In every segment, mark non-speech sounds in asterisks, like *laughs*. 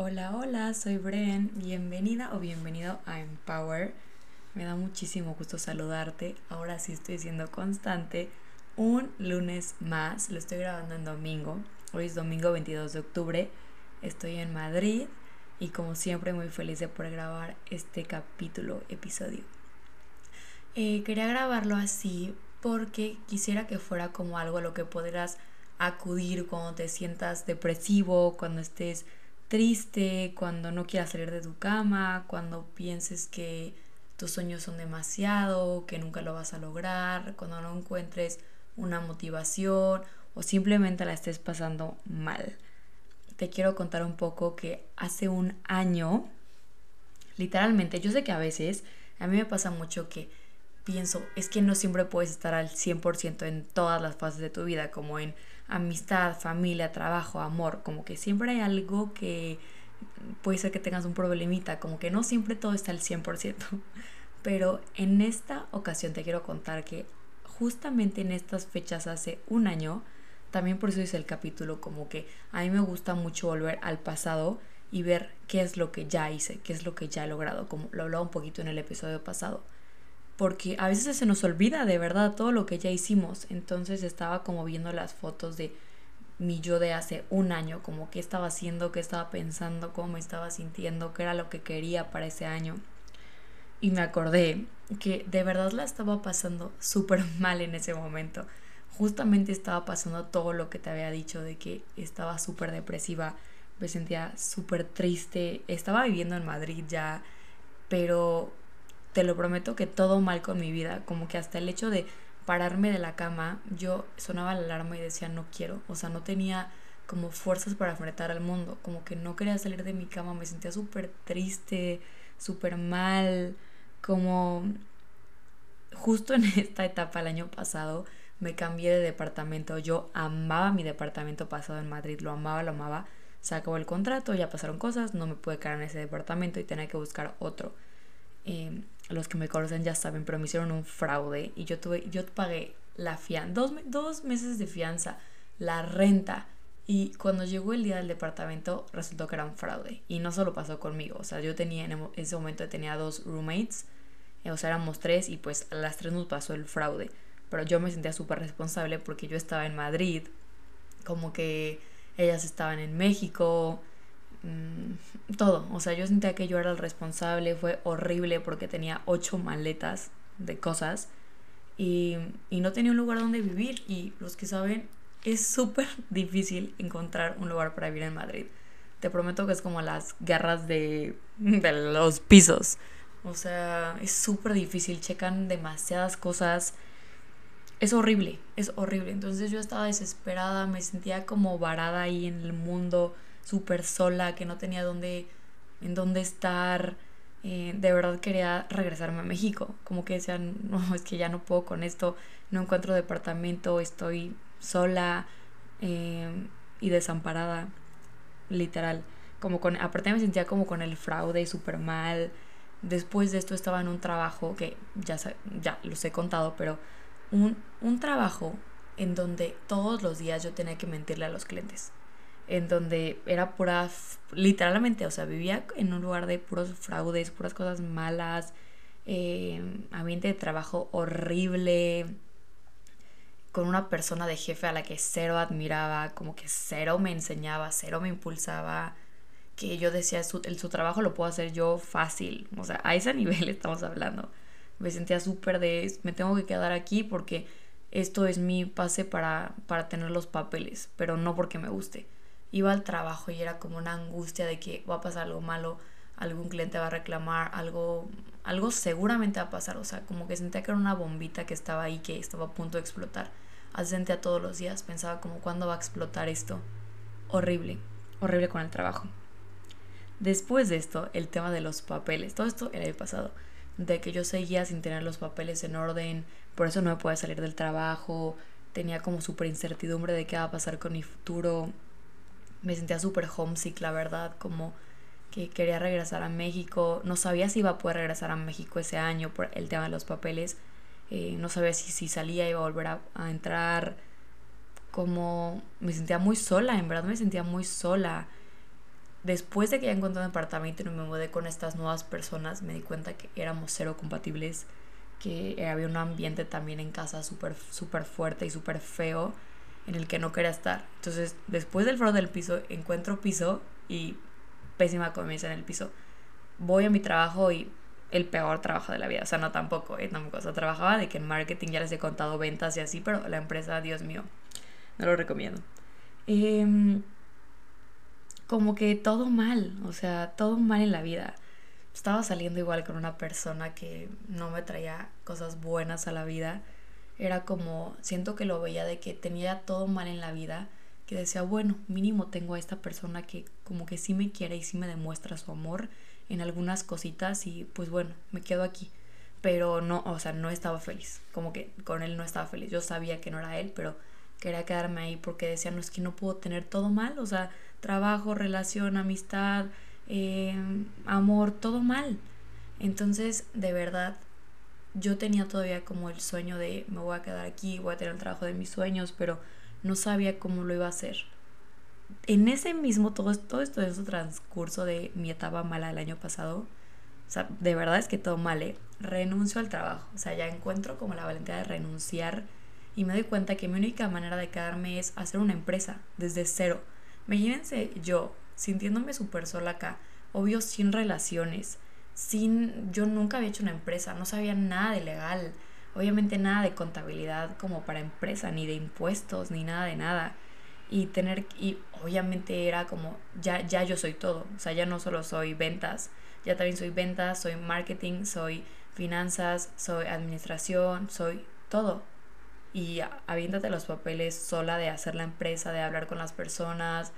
Hola, hola, soy Bren. Bienvenida o bienvenido a Empower. Me da muchísimo gusto saludarte. Ahora sí estoy siendo constante. Un lunes más. Lo estoy grabando en domingo. Hoy es domingo 22 de octubre. Estoy en Madrid y como siempre muy feliz de poder grabar este capítulo, episodio. Eh, quería grabarlo así porque quisiera que fuera como algo a lo que podrás acudir cuando te sientas depresivo, cuando estés triste, cuando no quieras salir de tu cama, cuando pienses que tus sueños son demasiado, que nunca lo vas a lograr, cuando no encuentres una motivación o simplemente la estés pasando mal. Te quiero contar un poco que hace un año, literalmente, yo sé que a veces, a mí me pasa mucho que pienso, es que no siempre puedes estar al 100% en todas las fases de tu vida, como en amistad, familia, trabajo, amor, como que siempre hay algo que puede ser que tengas un problemita, como que no siempre todo está al 100%. *laughs* Pero en esta ocasión te quiero contar que justamente en estas fechas hace un año, también por eso hice el capítulo, como que a mí me gusta mucho volver al pasado y ver qué es lo que ya hice, qué es lo que ya he logrado, como lo hablaba un poquito en el episodio pasado porque a veces se nos olvida de verdad todo lo que ya hicimos. Entonces estaba como viendo las fotos de mi yo de hace un año, como qué estaba haciendo, qué estaba pensando, cómo me estaba sintiendo, qué era lo que quería para ese año. Y me acordé que de verdad la estaba pasando *laughs* súper mal en ese momento. Justamente estaba pasando todo lo que te había dicho de que estaba súper depresiva, me sentía súper triste, estaba viviendo en Madrid ya, pero te lo prometo que todo mal con mi vida, como que hasta el hecho de pararme de la cama, yo sonaba la alarma y decía no quiero, o sea, no tenía como fuerzas para enfrentar al mundo, como que no quería salir de mi cama, me sentía súper triste, súper mal, como justo en *laughs* esta etapa el año pasado me cambié de departamento, yo amaba mi departamento pasado en Madrid, lo amaba, lo amaba, se acabó el contrato, ya pasaron cosas, no me pude quedar en ese departamento y tenía que buscar otro. Eh, los que me conocen ya saben, pero me hicieron un fraude y yo tuve, yo pagué la fianza, dos, dos meses de fianza, la renta. Y cuando llegó el día del departamento, resultó que era un fraude. Y no solo pasó conmigo, o sea, yo tenía en ese momento tenía dos roommates, eh, o sea, éramos tres y pues a las tres nos pasó el fraude. Pero yo me sentía súper responsable porque yo estaba en Madrid, como que ellas estaban en México, Mm, todo. O sea, yo sentía que yo era el responsable, fue horrible porque tenía ocho maletas de cosas y, y no tenía un lugar donde vivir. Y los que saben, es súper *laughs* difícil encontrar un lugar para vivir en Madrid. Te prometo que es como las guerras de, de los pisos. O sea, es súper difícil, checan demasiadas cosas. Es horrible, es horrible. Entonces yo estaba desesperada, me sentía como varada ahí en el mundo súper sola, que no tenía dónde, en dónde estar. Eh, de verdad quería regresarme a México. Como que decían, no, *laughs* es que ya no puedo con esto, no encuentro departamento, estoy sola eh, y desamparada, literal. Como con, aparte me sentía como con el fraude súper mal. Después de esto estaba en un trabajo que ya, ya los he contado, pero un, un trabajo en donde todos los días yo tenía que mentirle a los clientes en donde era pura, literalmente, o sea, vivía en un lugar de puros fraudes, puras cosas malas, eh, ambiente de trabajo horrible, con una persona de jefe a la que cero admiraba, como que cero me enseñaba, cero me impulsaba, que yo decía, su, el, su trabajo lo puedo hacer yo fácil, o sea, a ese *laughs* nivel estamos hablando. Me sentía súper de, me tengo que quedar aquí porque esto es mi pase para, para tener los papeles, pero no porque me guste iba al trabajo y era como una angustia de que va a pasar algo malo, algún cliente va a reclamar, algo, algo seguramente va a pasar, o sea, como que sentía que era una bombita que estaba ahí, que estaba a punto de explotar. Así sentía todos los días, pensaba como, ¿cuándo va a explotar esto? Horrible, horrible con el trabajo. Después de esto, el tema de los papeles, todo esto el año pasado, de que yo seguía sin tener los papeles en orden, por eso no me podía salir del trabajo, tenía como súper incertidumbre de qué va a pasar con mi futuro, me sentía súper homesick, la verdad, como que quería regresar a México. No sabía si iba a poder regresar a México ese año por el tema de los papeles. Eh, no sabía si, si salía iba a volver a, entrar. Como me sentía muy sola, en verdad me sentía muy sola. después de que ya encontré un apartamento y me mudé con estas nuevas personas, me di cuenta que éramos cero compatibles, que había un ambiente también en casa súper super fuerte y súper feo en el que no quería estar. Entonces, después del foro del piso, encuentro piso y pésima comienza en el piso. Voy a mi trabajo y el peor trabajo de la vida. O sea, no tampoco, ¿eh? Tampoco. O sea, trabajaba de que en marketing ya les he contado ventas y así, pero la empresa, Dios mío, no lo recomiendo. Em, como que todo mal, o sea, todo mal en la vida. Estaba saliendo igual con una persona que no me traía cosas buenas a la vida. Era como, siento que lo veía de que tenía todo mal en la vida, que decía, bueno, mínimo tengo a esta persona que como que sí me quiere y sí me demuestra su amor en algunas cositas y pues bueno, me quedo aquí. Pero no, o sea, no estaba feliz. Como que con él no estaba feliz. Yo sabía que no era él, pero quería quedarme ahí porque decía, no es que no puedo tener todo mal. O sea, trabajo, relación, amistad, eh, amor, todo mal. Entonces, de verdad, yo tenía todavía como el sueño de me voy a quedar aquí, voy a tener el trabajo de mis sueños, pero no sabía cómo lo iba a hacer en ese mismo, todo, todo esto, ese transcurso de mi etapa mala del año pasado, o sea, de verdad es que todo mal, ¿eh? renuncio al trabajo, o sea, ya encuentro como la valentía de renunciar y me doy cuenta que mi única manera de quedarme es hacer una empresa desde cero. Imagínense yo sintiéndome súper sola acá, obvio sin relaciones, sin, yo nunca había hecho una empresa, no sabía nada de legal, obviamente nada de contabilidad como para empresa, ni de impuestos, ni nada de nada. Y tener y obviamente era como ya ya yo soy todo o sea ya no solo soy ventas ya también soy ventas soy marketing soy finanzas soy administración soy todo. Y aviéntate los papeles sola de hacer la empresa de hablar con las personas.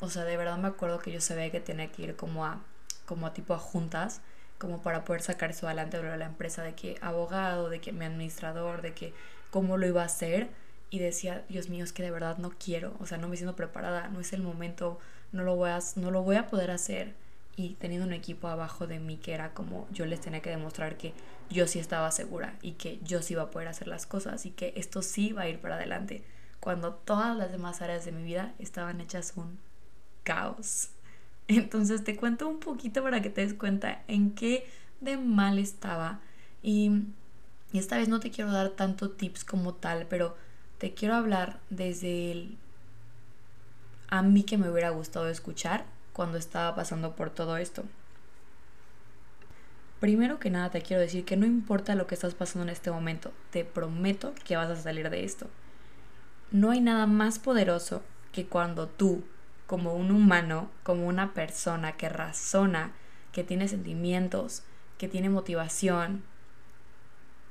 O sea de verdad me acuerdo que yo sabía que tenía que ir como a como a tipo a juntas como para poder sacar eso adelante de la empresa de que abogado de que mi administrador de que cómo lo iba a hacer y decía, Dios mío, es que de verdad no quiero, o sea, no me siento preparada, no es el momento, no lo voy a, no lo voy a poder hacer. Y teniendo un equipo abajo de mí que era como yo les tenía que demostrar que yo sí estaba segura y que yo sí iba a poder hacer las cosas y que esto sí va a ir para adelante, cuando todas las demás áreas de mi vida estaban hechas un caos. Entonces te cuento un poquito para que te des cuenta en qué de mal estaba y, esta vez no te quiero dar tanto tips como tal, pero te quiero hablar desde el a mí que me hubiera gustado escuchar cuando estaba pasando por todo esto. Primero que nada te quiero decir que no importa lo que estás pasando en este momento, te prometo que vas a salir de esto. No hay nada más poderoso que cuando tú, como un humano, como una persona que razona, que tiene sentimientos, que tiene motivación,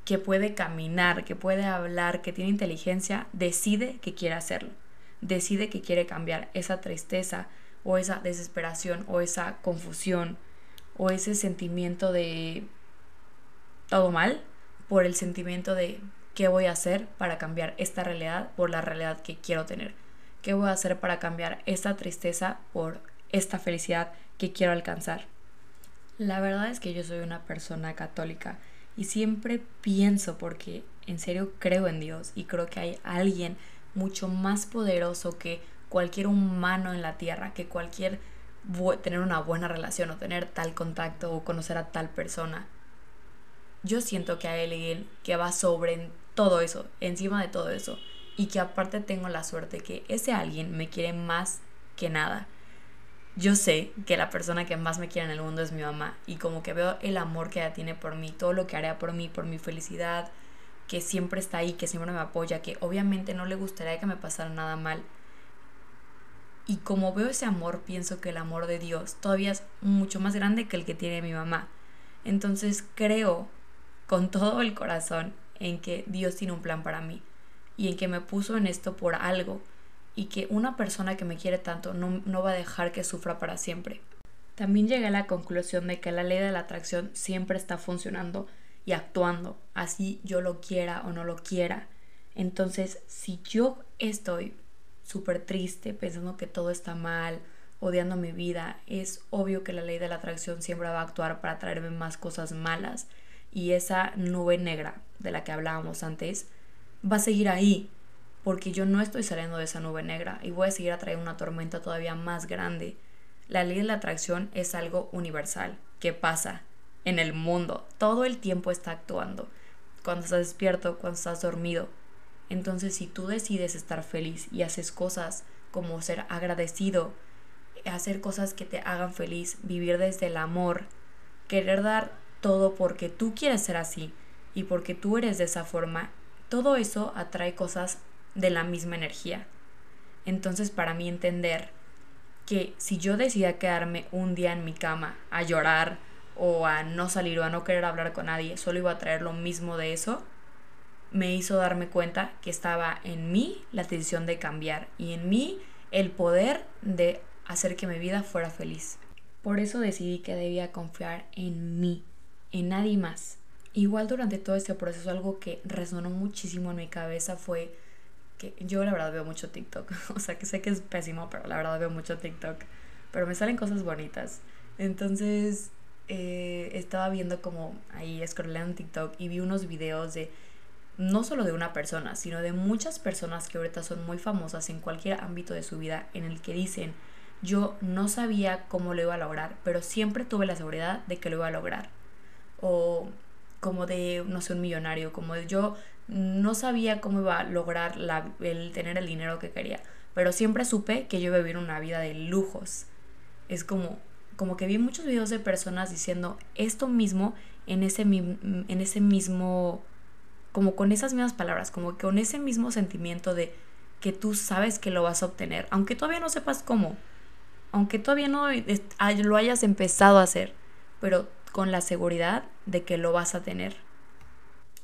que puede caminar, que puede hablar, que tiene inteligencia, decide que quiere hacerlo. Decide que quiere cambiar esa tristeza o esa desesperación o esa confusión o ese sentimiento de todo mal por el sentimiento de qué voy a hacer para cambiar esta realidad por la realidad que quiero tener. ¿Qué voy a hacer para cambiar esta tristeza por esta felicidad que quiero alcanzar? La verdad es que yo soy una persona católica y siempre pienso, porque en serio creo en Dios y creo que hay alguien mucho más poderoso que cualquier humano en la tierra, que cualquier tener una buena relación o tener tal contacto o conocer a tal persona. Yo siento que hay alguien que va sobre todo eso, encima de todo eso, y que aparte tengo la suerte que ese alguien me quiere más que nada yo sé que la persona que más me quiere en el mundo es mi mamá y como que veo el amor que ella tiene por mí, todo lo que hará por mí, por mi felicidad, que siempre está ahí, que siempre me apoya, que obviamente no le gustaría que me pasara nada mal. Y como veo ese amor, pienso que el amor de Dios todavía es mucho más grande que el que tiene mi mamá. Entonces creo con todo el corazón en que Dios tiene un plan para mí y en que me puso en esto por algo y que una persona que me quiere tanto no, va a dejar que sufra para siempre. También llegué a la conclusión de que la ley de la atracción siempre está funcionando y actuando, así yo lo quiera o no lo quiera. Entonces, si yo estoy súper triste, pensando que todo está mal, odiando mi vida, es obvio que la ley de la atracción siempre va a actuar para traerme más cosas malas. Y esa nube negra de la que hablábamos antes va a seguir ahí porque yo no estoy saliendo de esa nube negra y voy a seguir a traer una tormenta todavía más grande. La ley de la atracción es algo universal, que pasa en el mundo, todo el tiempo está actuando, cuando estás despierto, cuando estás dormido. Entonces si tú decides estar feliz y haces cosas como ser agradecido, hacer cosas que te hagan feliz, vivir desde el amor, querer dar todo porque tú quieres ser así y porque tú eres de esa forma, todo eso atrae cosas de la misma energía. Entonces para mí entender que si yo decidía quedarme un día en mi cama a llorar o a no salir o a no querer hablar con nadie, solo iba a traer lo mismo de eso, me hizo darme cuenta que estaba en mí la decisión de cambiar y en mí el poder de hacer que mi vida fuera feliz. Por eso decidí que debía confiar en mí, en nadie más. Igual durante todo este proceso algo que resonó muchísimo en mi cabeza fue que yo la verdad veo mucho TikTok. *laughs* O sea que sé que es pésimo, pero la verdad veo mucho TikTok. Pero me salen cosas bonitas. Entonces eh, estaba viendo como ahí scrollando TikTok y vi unos videos de no solo de una persona, sino de muchas personas que ahorita son muy famosas en cualquier ámbito de su vida en el que dicen yo no sabía cómo lo iba a lograr, pero siempre tuve la seguridad de que lo iba a lograr. O como de, no sé, un millonario, como yo no sabía cómo iba a lograr el tener el dinero que quería, pero siempre supe que yo iba a vivir una vida de lujos. Es como, como que vi muchos videos de personas diciendo esto mismo en ese, en ese mismo, como con esas mismas palabras, como con ese mismo sentimiento de que tú sabes que lo vas a obtener, aunque todavía no sepas cómo aunque todavía no lo hayas empezado a hacer, pero con la seguridad de que lo vas a tener.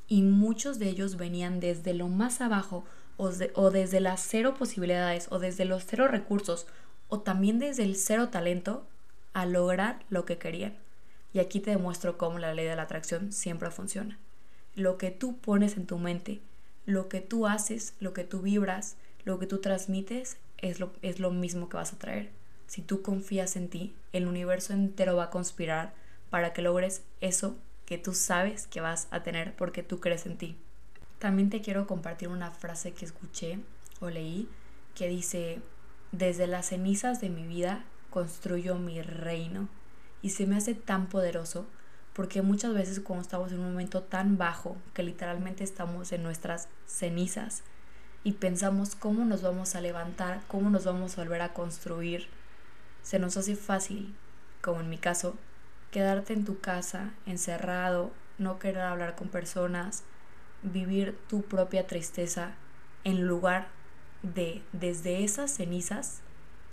Y muchos de ellos venían desde lo más abajo o, o desde las cero posibilidades o desde los cero recursos o también desde el cero talento a lograr lo que querían. Y aquí te demuestro cómo la ley de la atracción siempre funciona. Lo que tú pones en tu mente, lo que tú haces, lo que tú vibras, lo que tú transmites, es lo, es lo mismo que vas a traer. Si tú confías en ti, el universo entero va a conspirar para que logres eso que tú sabes que vas a tener porque tú crees en ti. También te quiero compartir una frase que escuché o leí que dice, desde las cenizas de mi vida construyo mi reino. Y se me hace tan poderoso porque muchas veces cuando estamos en un momento tan bajo que literalmente estamos en nuestras cenizas y pensamos cómo nos vamos a levantar, cómo nos vamos a volver a construir, se nos hace fácil, como en mi caso, quedarte en tu casa, encerrado, no querer hablar con personas, vivir tu propia tristeza, en lugar de desde esas cenizas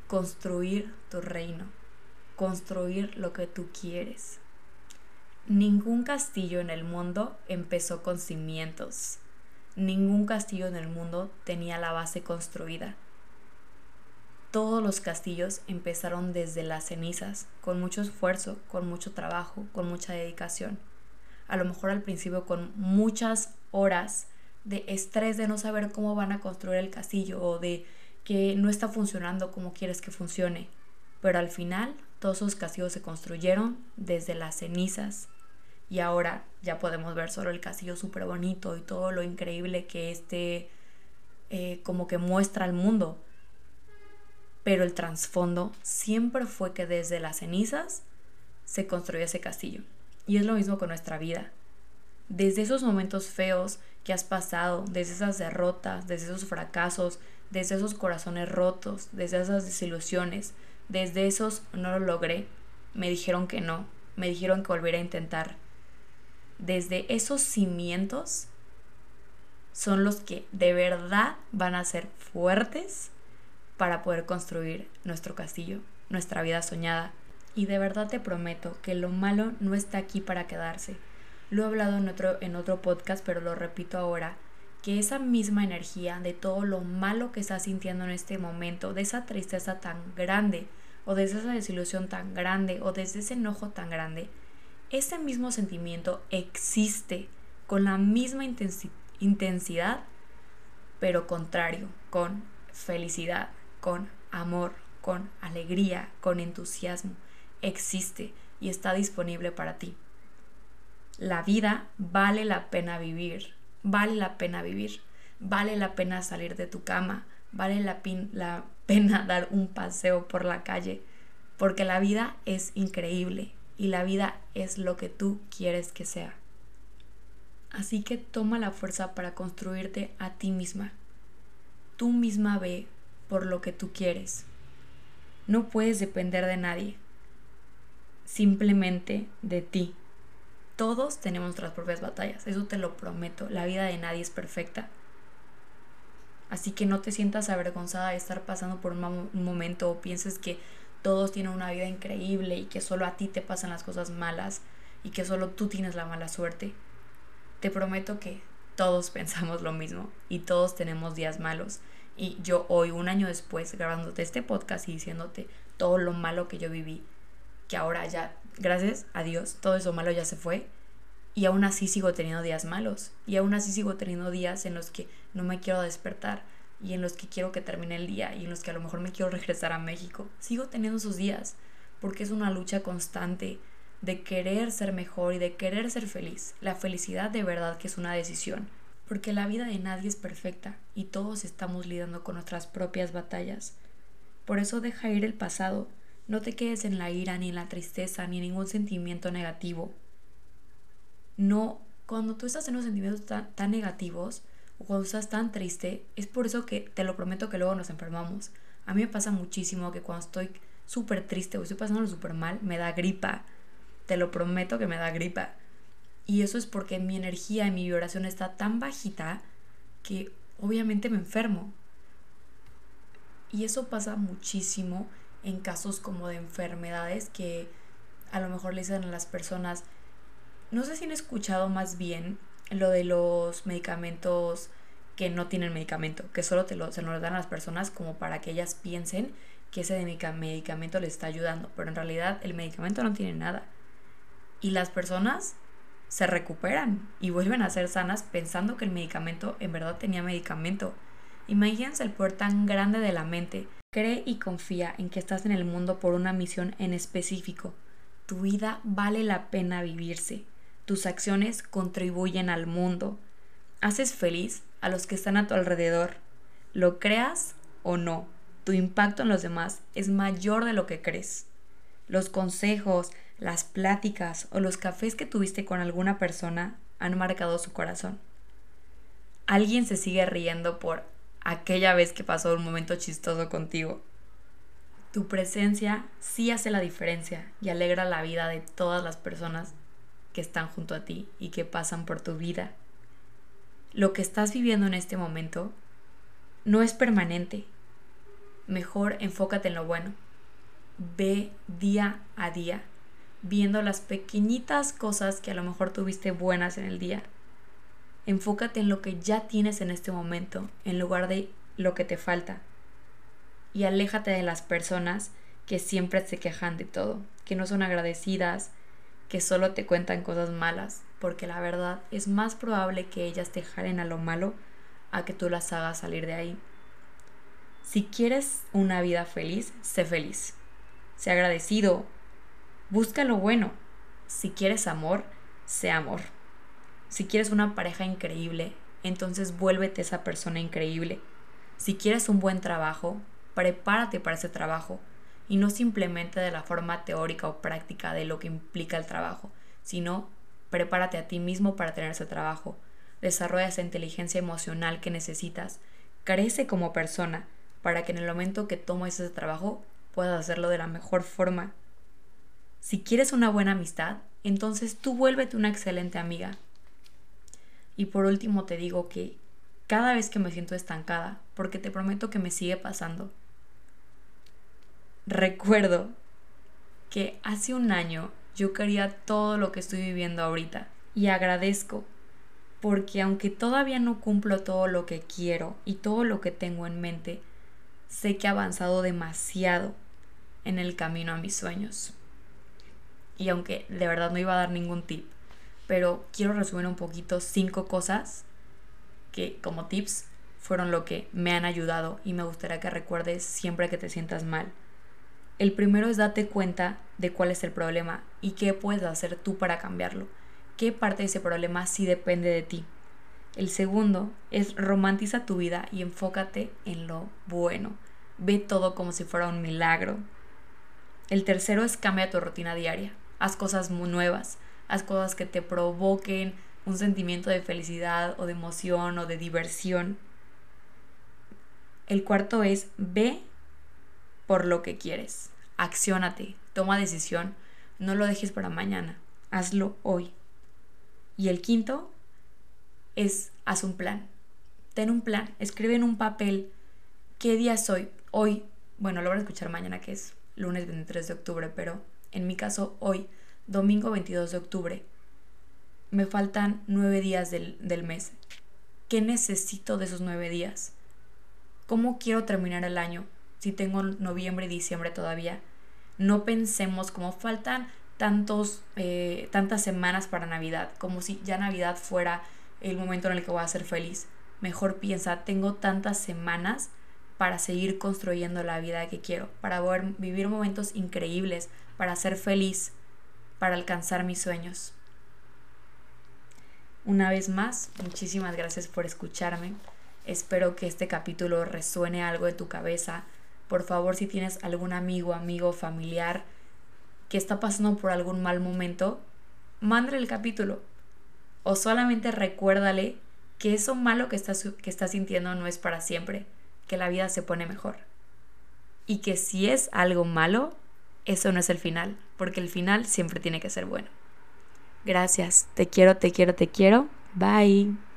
construir tu reino, construir lo que tú quieres. Ningún castillo en el mundo empezó con cimientos. Ningún castillo en el mundo tenía la base construida. Todos los castillos empezaron desde las cenizas, con mucho esfuerzo, con mucho trabajo, con mucha dedicación. A lo mejor al principio con muchas horas de estrés de no saber cómo van a construir el castillo o de que no está funcionando como quieres que funcione. Pero al final todos esos castillos se construyeron desde las cenizas y ahora ya podemos ver solo el castillo súper bonito y todo lo increíble que este eh, como que muestra al mundo pero el trasfondo siempre fue que desde las cenizas se construyó ese castillo. Y es lo mismo con nuestra vida. Desde esos momentos feos que has pasado, desde esas derrotas, desde esos fracasos, desde esos corazones rotos, desde esas desilusiones, desde esos no lo logré, me dijeron que no, me dijeron que volviera a intentar. Desde esos cimientos son los que de verdad van a ser fuertes para poder construir nuestro castillo, nuestra vida soñada. Y de verdad te prometo que lo malo no está aquí para quedarse. Lo he hablado en otro, en otro podcast, pero lo repito ahora, que esa misma energía de todo lo malo que estás sintiendo en este momento, de esa tristeza tan grande, o de esa desilusión tan grande, o desde ese enojo tan grande, ese mismo sentimiento existe con la misma intensidad, pero contrario, con felicidad, con amor, con alegría, con entusiasmo. Existe y está disponible para ti. La vida vale la pena vivir, vale la pena vivir, vale la pena salir de tu cama, vale la, la *laughs* pena dar un paseo por la calle, porque la vida es increíble y la vida es lo que tú quieres que sea. Así que toma la fuerza para construirte a ti misma. Tú misma ve por lo que tú quieres. No puedes depender de nadie, simplemente de ti. Todos tenemos nuestras propias batallas, eso te lo prometo. La vida de nadie es perfecta. Así que no te sientas avergonzada de estar pasando por un, momento o pienses que todos tienen una vida increíble y que solo a ti te pasan las cosas malas y que solo tú tienes la mala suerte. Te prometo que todos *laughs* pensamos lo mismo y todos tenemos días malos. Y yo hoy, un año después, grabándote este podcast y diciéndote todo lo malo que yo viví, que ahora ya, gracias a Dios, todo eso malo ya se fue. Y aún así sigo teniendo días malos. Y aún así sigo teniendo días en los que no me quiero despertar y en los que quiero que termine el día y en los que a lo mejor me quiero regresar a México. Sigo teniendo esos días porque es una lucha constante de querer ser mejor y de querer ser feliz. La felicidad de verdad que es una decisión, porque la vida de nadie es perfecta y todos estamos lidiando con nuestras propias batallas. Por eso deja ir el pasado, no te quedes en la ira ni en la tristeza ni en ningún sentimiento negativo. No, cuando tú estás en unos sentimientos tan, tan negativos, o cuando estás tan triste, es por eso que te lo prometo que luego nos enfermamos. A mí me pasa muchísimo que cuando estoy súper triste o estoy pasándolo súper mal, me da gripa. Te lo prometo que me da gripa. Y eso es porque mi energía y mi vibración está tan bajita que obviamente me enfermo. Y eso pasa muchísimo en casos como de enfermedades que a lo mejor le dicen a las personas, no sé si han escuchado más bien lo de los medicamentos que no tienen medicamento, que solo te lo, se lo dan a las personas como para que ellas piensen que ese medicamento les está ayudando, pero en realidad el medicamento no tiene nada. Y las personas se recuperan y vuelven a ser sanas pensando que el medicamento en verdad tenía medicamento. Imagínense el poder tan grande de la mente. Cree y confía en que estás en el mundo por una misión en específico. Tu vida vale la pena vivirse. Tus acciones contribuyen al mundo. Haces feliz a los que están a tu alrededor. Lo creas o no, tu impacto en los demás es mayor de lo que crees. Los consejos, las pláticas o los cafés que tuviste con alguna persona han marcado su corazón. Alguien se sigue riendo por aquella vez que pasó un momento chistoso contigo. Tu presencia sí hace la diferencia y alegra la vida de todas las personas que están junto a ti y que pasan por tu vida. Lo que estás viviendo en este momento no es permanente. Mejor enfócate en lo bueno. Ve día a día, viendo las pequeñitas cosas que a lo mejor tuviste buenas en el día. Enfócate en lo que ya tienes en este momento, en lugar de lo que te falta. Y aléjate de las personas que siempre se quejan de todo, que no son agradecidas, que solo te cuentan cosas malas, porque la verdad es más probable que ellas te jalen a lo malo a que tú las hagas salir de ahí. Si quieres una vida feliz, sé feliz. Sé agradecido. Busca lo bueno. Si quieres amor, sé amor. Si quieres una pareja increíble, entonces vuélvete esa persona increíble. Si quieres un buen trabajo, prepárate para ese trabajo y no simplemente de la forma teórica o práctica de lo que implica el trabajo, sino prepárate a ti mismo para tener ese trabajo, desarrolla esa inteligencia emocional que necesitas, crece como persona para que en el momento que tomes ese trabajo puedas hacerlo de la mejor forma. Si quieres una buena amistad, entonces tú vuélvete una excelente amiga. Y por último te digo que cada vez que me siento estancada, porque te prometo que me sigue pasando, recuerdo que hace un año yo quería todo lo que estoy viviendo ahorita y agradezco porque aunque todavía no cumplo todo lo que quiero y todo lo que tengo en mente, sé que he avanzado demasiado en el camino a mis sueños. Y aunque de verdad no iba a dar ningún tip, pero quiero resumir un poquito cinco cosas que como tips fueron lo que me han ayudado y me gustaría que recuerdes siempre que te sientas mal. El primero es date cuenta de cuál es el problema y qué puedes hacer tú para cambiarlo. ¿Qué parte de ese problema sí depende de ti? El segundo es romantiza tu vida y enfócate en lo bueno. Ve todo como si fuera un milagro. El tercero es cambia tu rutina diaria. Haz cosas muy nuevas. Haz cosas que te provoquen un sentimiento de felicidad o de emoción o de diversión. El cuarto es ve por lo que quieres. Acciónate, toma decisión, no lo dejes para mañana, hazlo hoy. Y el quinto es haz un plan. Ten un plan, escribe en un papel qué día soy. Hoy, bueno, lo van a escuchar mañana que es lunes 23 de octubre, pero en mi caso hoy, domingo 22 de octubre, me faltan nueve días del, del mes. ¿Qué necesito de esos nueve días? ¿Cómo quiero terminar el año? Si tengo noviembre y diciembre todavía. No pensemos como faltan tantos, eh, tantas semanas para Navidad, como si ya Navidad fuera el momento en el que voy a ser feliz. Mejor piensa, tengo tantas semanas para seguir construyendo la vida que quiero, para vivir momentos increíbles, para ser feliz, para alcanzar mis sueños. Una vez más, muchísimas gracias por escucharme. Espero que este capítulo resuene algo de tu cabeza. Por favor, si tienes algún amigo, amigo, familiar que está pasando por algún mal momento, mándale el capítulo. O solamente recuérdale que eso malo que estás, que está sintiendo no es para siempre, que la vida se pone mejor. Y que si es algo malo, eso no es el final, porque el final siempre tiene que ser bueno. Gracias, te quiero, te quiero, te quiero. Bye.